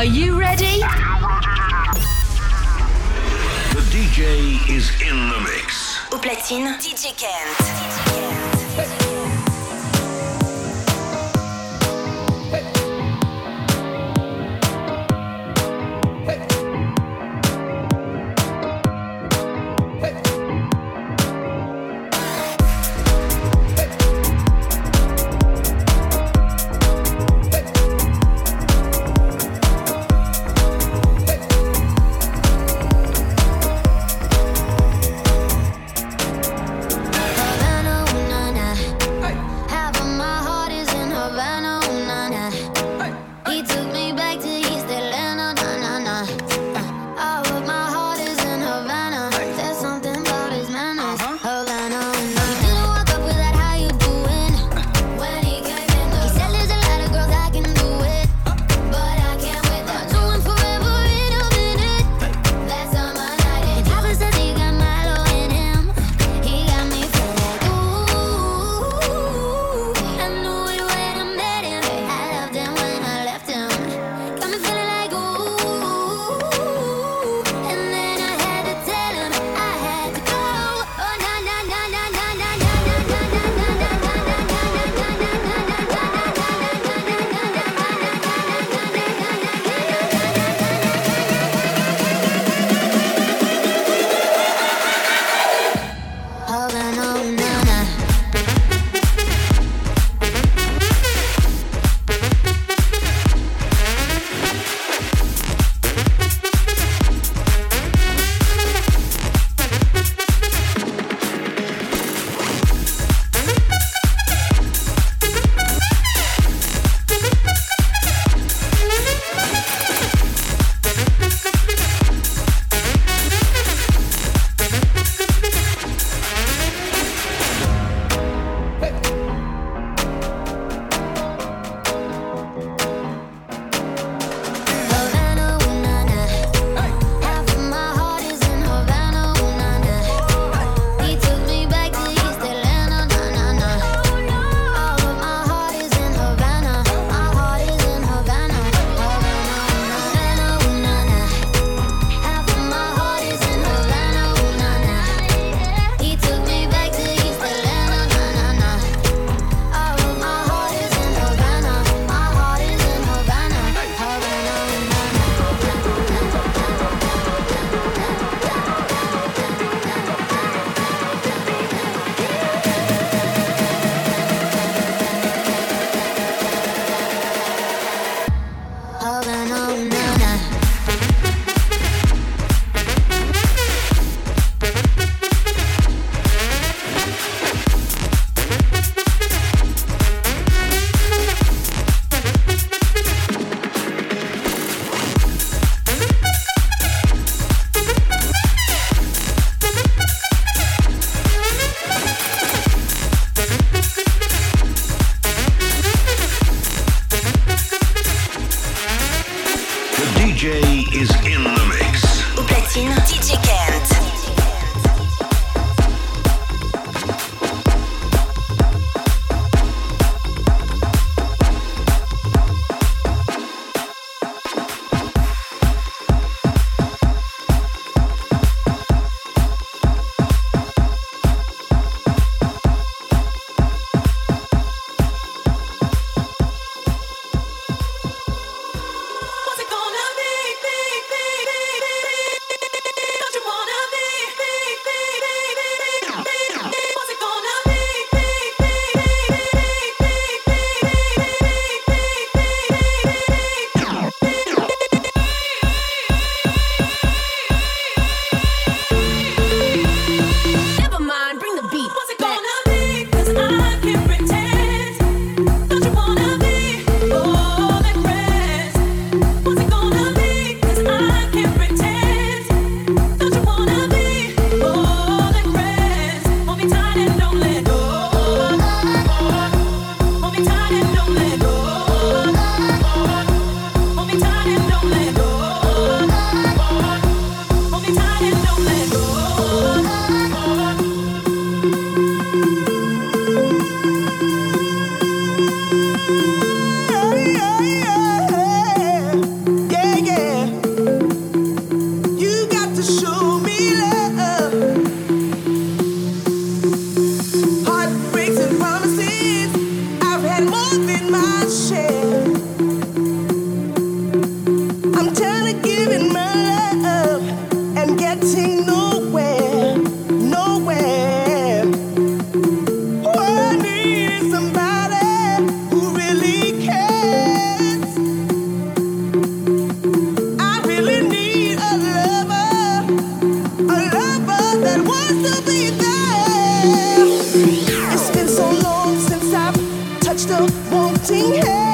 Are you ready? The DJ is in the mix. Au platine, DJ Kent. Havana, still wanting help.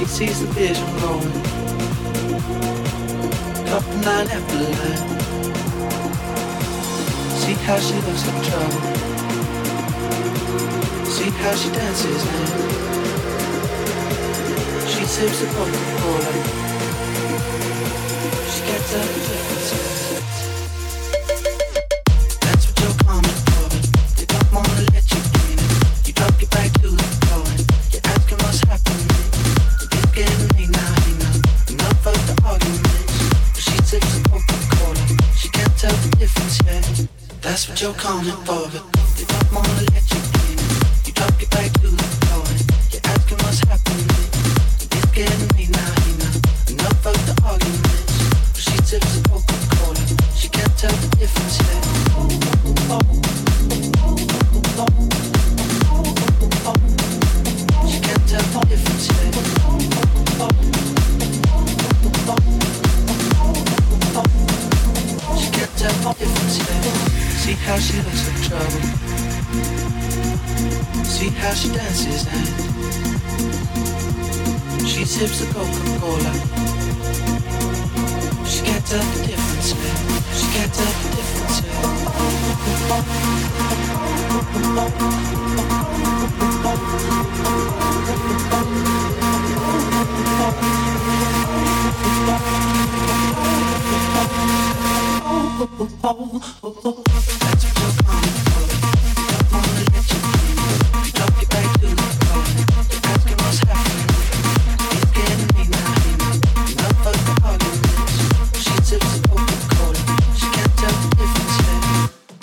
she sees the vision growing. Up line after line. See how she looks in trouble. See how she dances now. She sips a Coca-Cola. She gets out of the still coming for it.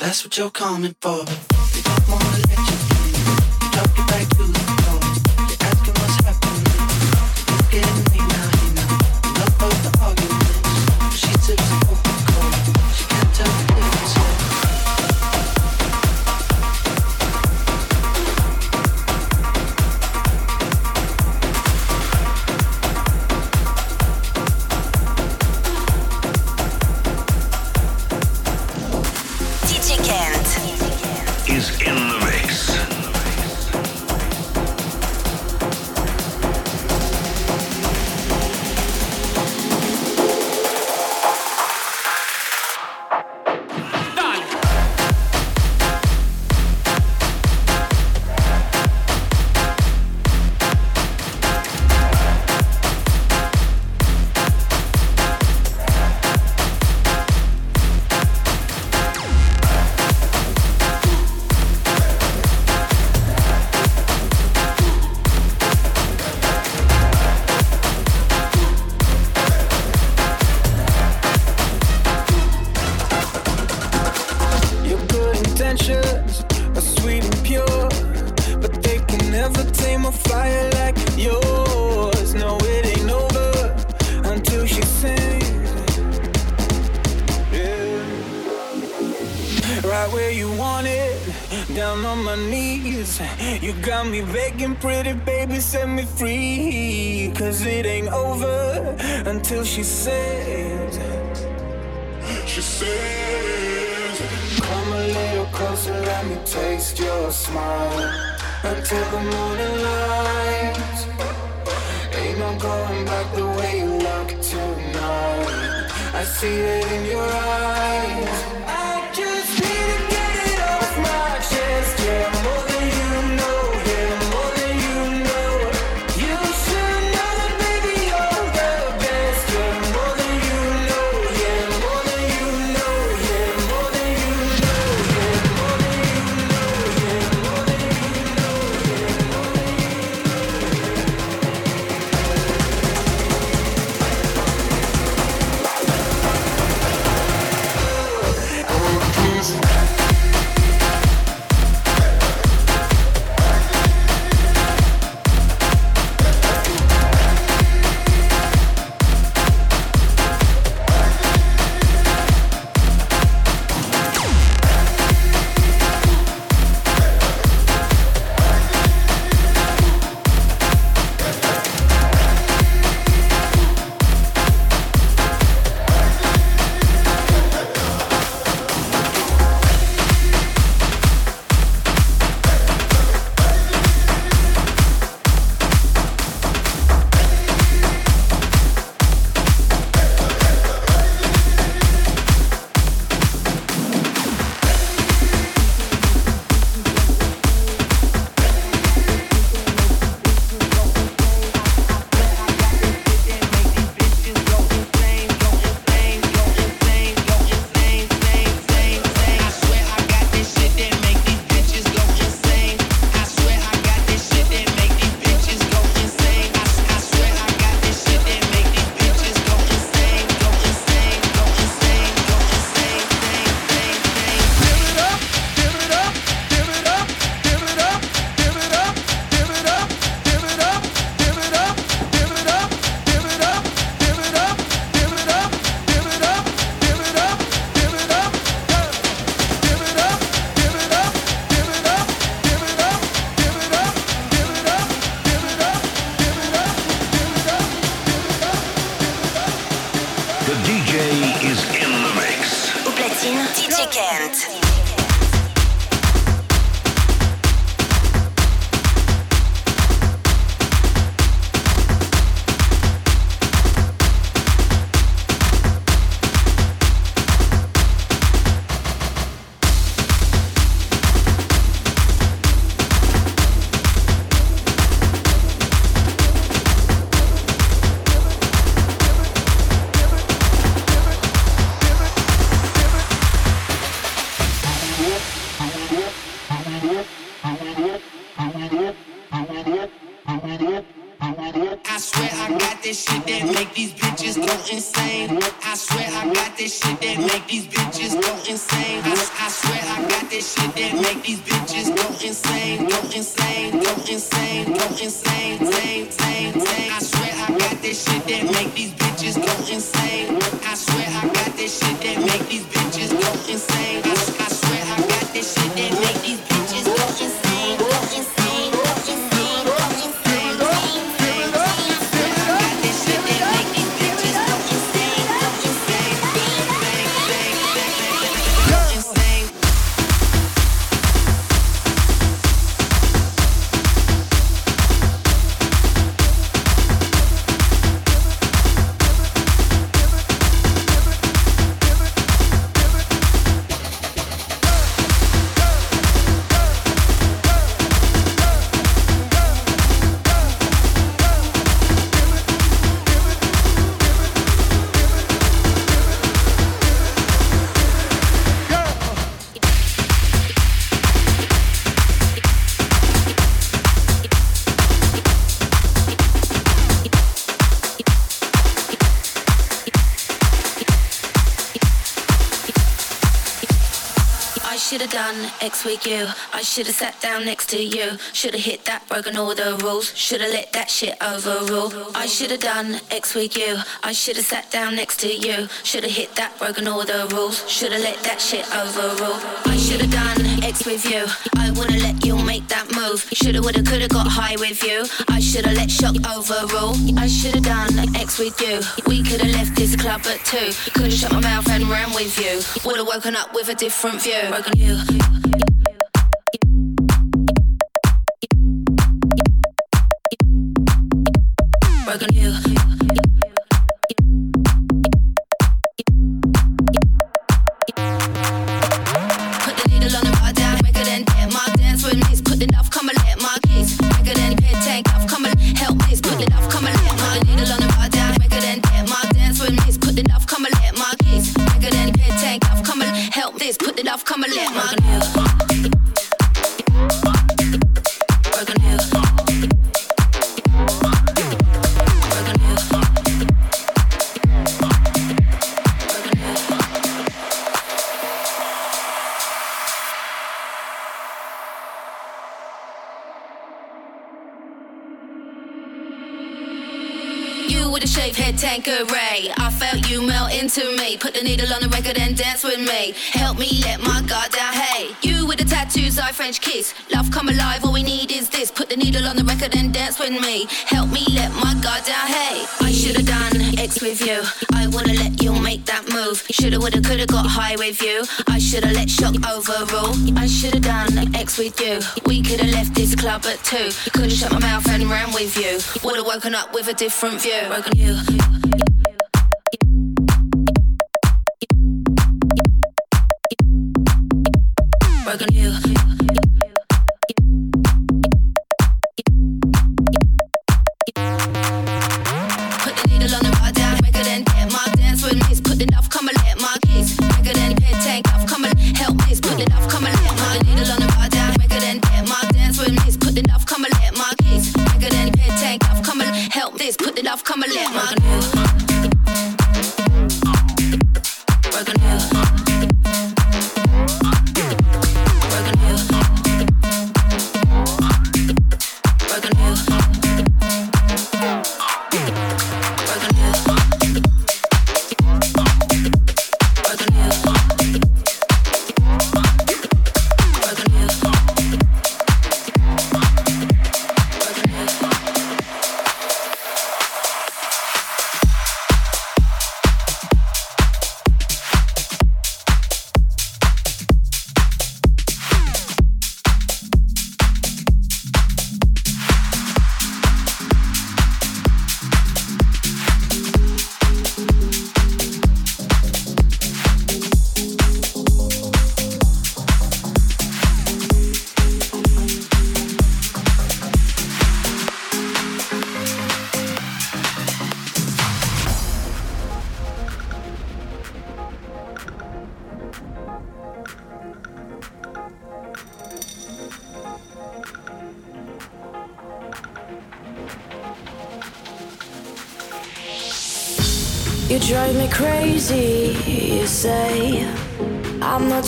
that's what you're coming for. We don't wanna let you down. Drop it back to I see it in your eyes. X with you. I should've sat down next to you. Should've hit that, broken all the rules. Should've let that shit overrule. I should've done X with you. I should've sat down next to you. Should've hit that, broken all the rules. Should've let that shit overrule. I should've done X with you. I wouldn't let you make that move. Shoulda, woulda, coulda got high with you. I shoulda let shock overrule. I shoulda done X with you. We coulda left this club at two. Coulda shut my mouth and ran with you. Woulda woken up with a different view. Broken you. Tanqueray. I felt you melt into me. Put the needle on the record and dance with me. Help me let my guard down. Hey, you with the tattoos, I French kiss. Love come alive, all we need is this. Put the needle on the record and dance with me. Help me let my guard down. Hey, I should've done X with you. I wanna let you make that move. Shoulda, woulda, coulda got high with you. I shoulda let shock overrule. I shoulda done X with you. We coulda left this club at two. Coulda shut my mouth and ran with you. Woulda woken up with a different view. Broken you.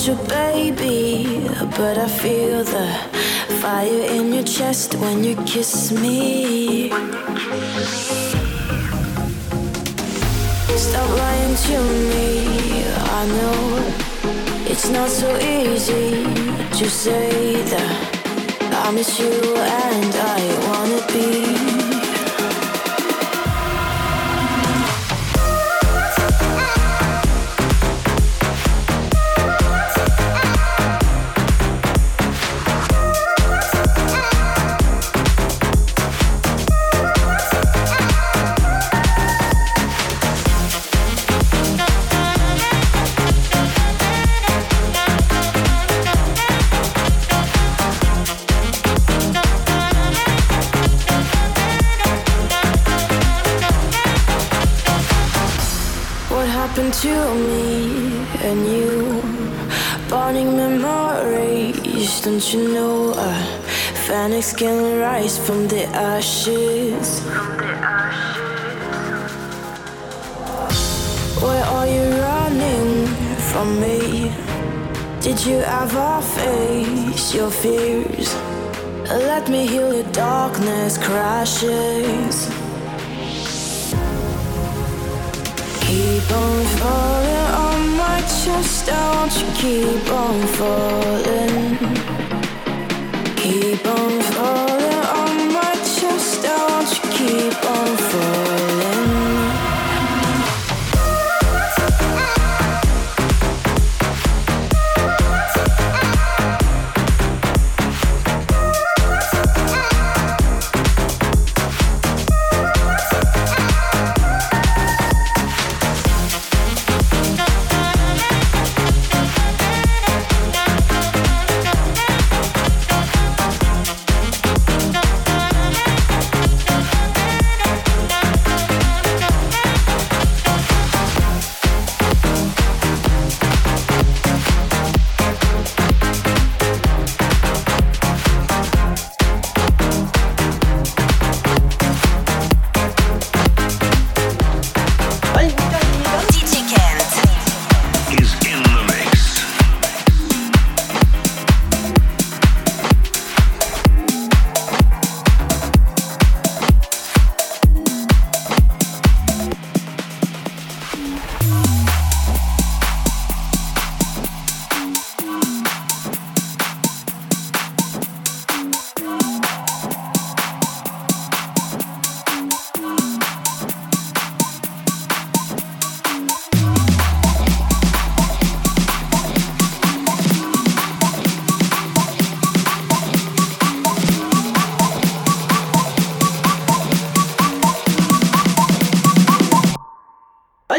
Your baby, but I feel the fire in your chest when you kiss me. Stop lying to me, I know it's not so easy to say that I miss you and I wanna be. Can rise from the ashes. From the ashes. Where are you running from me? Did you ever face your fears? Let me heal your darkness crashes. Keep on falling on my chest, I want you keep on falling. Keep on falling on my chest, want you keep on falling.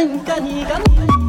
你干你干你。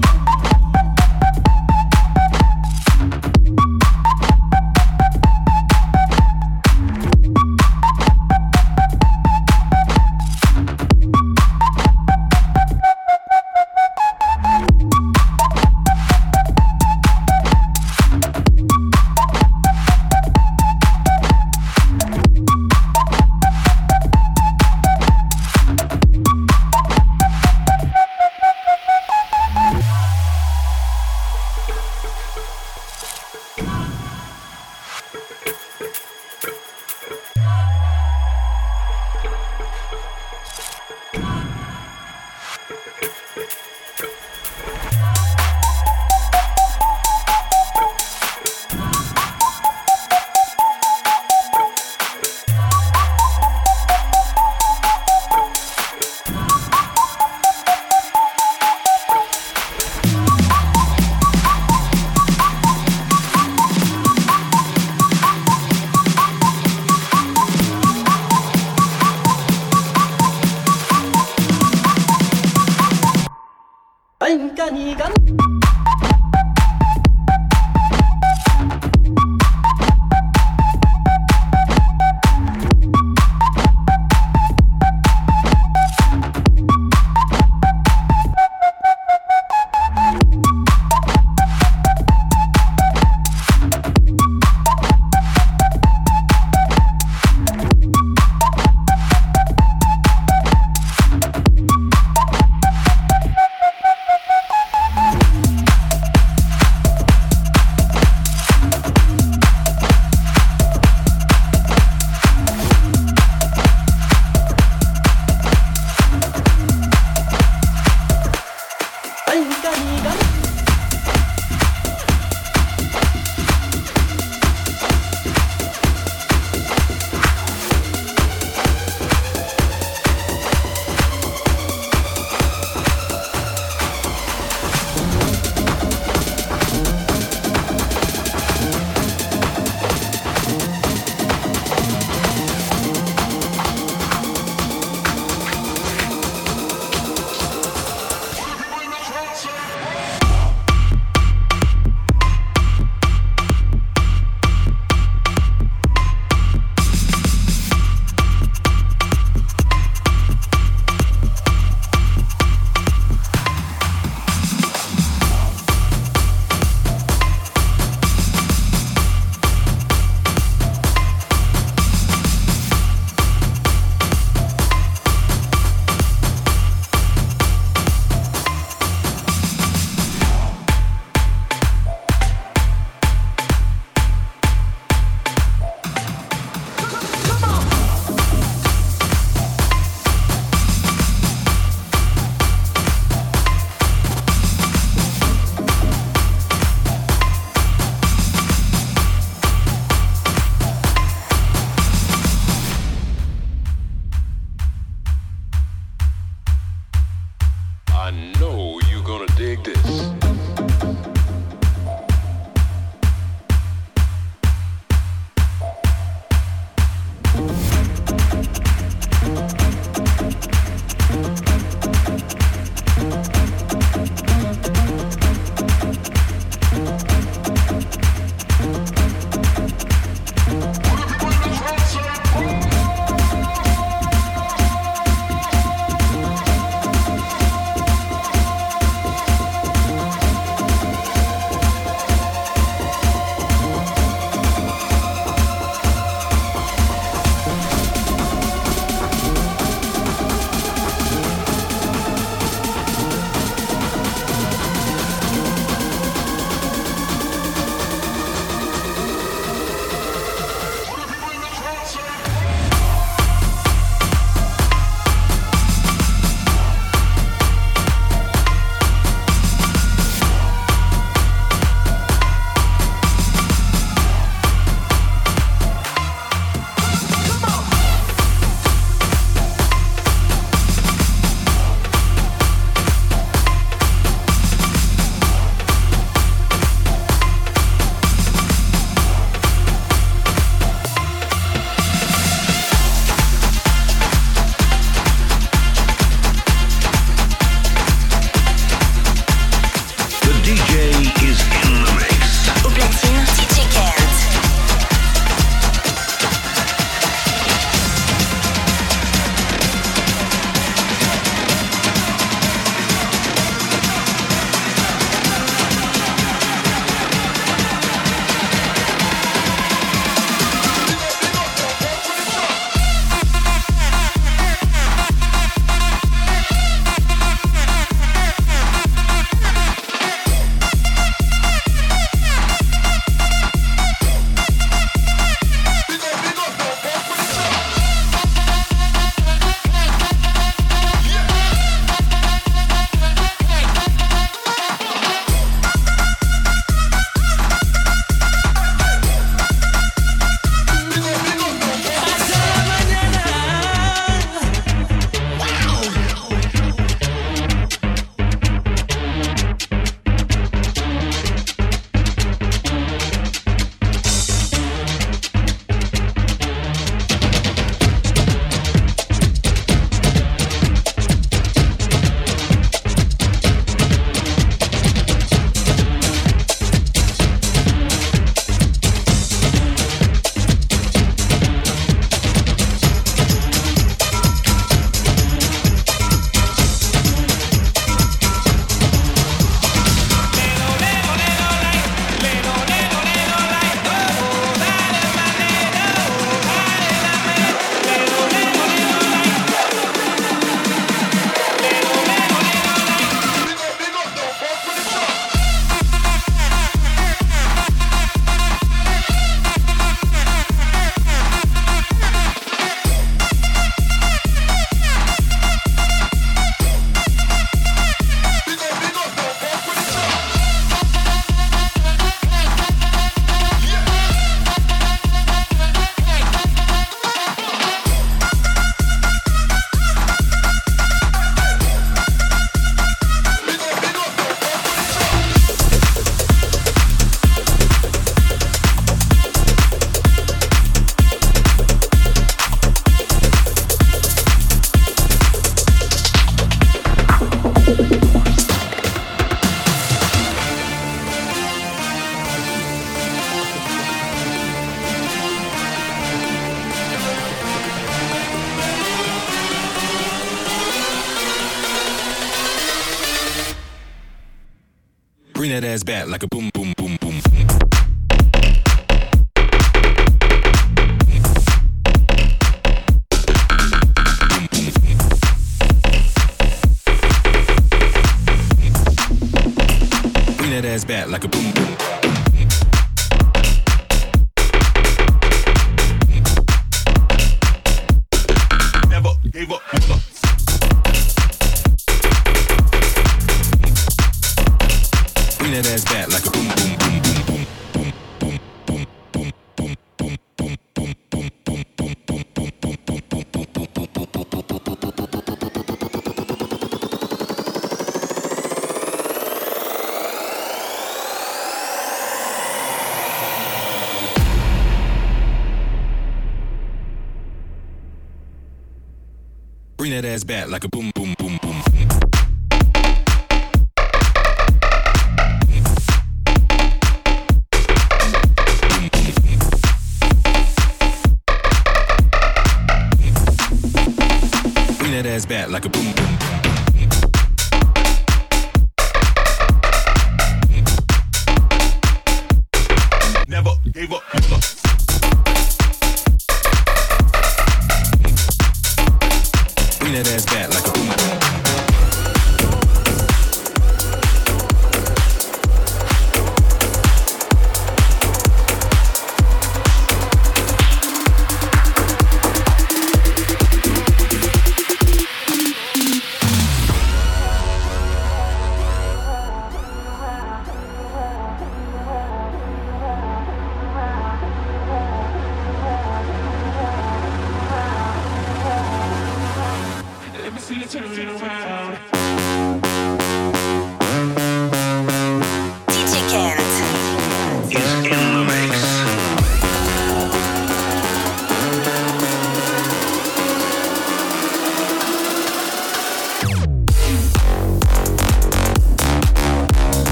bad like a boom.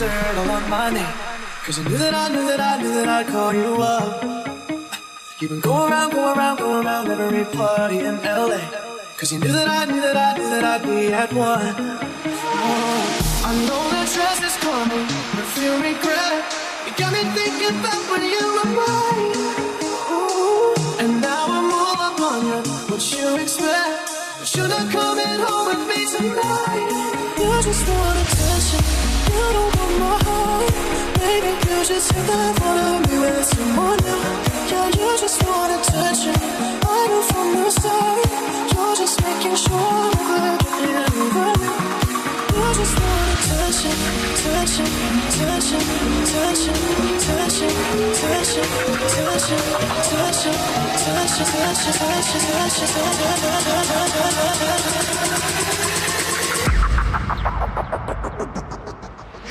All on my name. Cause I knew that I knew that I knew that I'd call you up. You've been going around, going around, going around every party in LA. Cause you knew that I knew that I knew that I'd be at one. Oh, I know that stress is coming, but feel regret. You got me thinking about when you were mine. Ooh, and now I'm all up on you. What you expect? You should I coming home with me tonight? You just want attention. You don't want my heart. Maybe you that part of me with someone new. Yeah, you just want attention. I knew from the start. You're just making sure I'm good. Yeah, you got me. You just want attention, attention, attention, attention, attention, attention, attention, attention, attention, attention, attention. You just want it. This is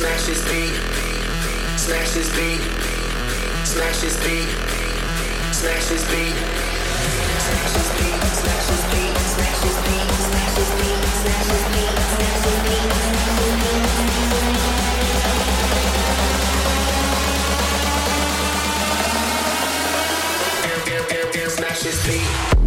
smash this beat, smash this beat, smash this beat, smash this beat, smash this beat, smash this beat, smash this beat, smash this beat, smash this beat, smash this beat. Smash this beat.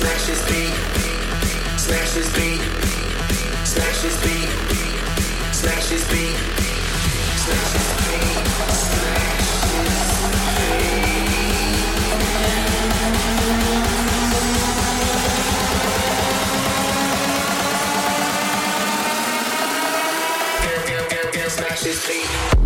Smash this beat, smash this beat, smash this beat, smash this beat, smash this beat, smash this beat.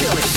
Kill it.